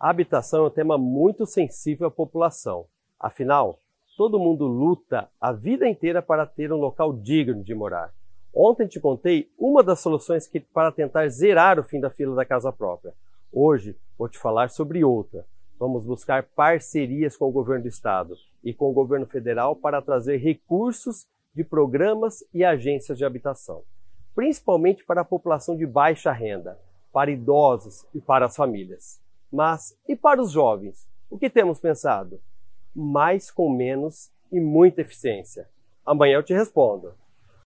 A habitação é um tema muito sensível à população. Afinal, todo mundo luta a vida inteira para ter um local digno de morar. Ontem te contei uma das soluções que, para tentar zerar o fim da fila da casa própria. Hoje vou te falar sobre outra. Vamos buscar parcerias com o governo do estado e com o governo federal para trazer recursos de programas e agências de habitação, principalmente para a população de baixa renda, para idosos e para as famílias. Mas e para os jovens? O que temos pensado? Mais com menos e muita eficiência. Amanhã eu te respondo.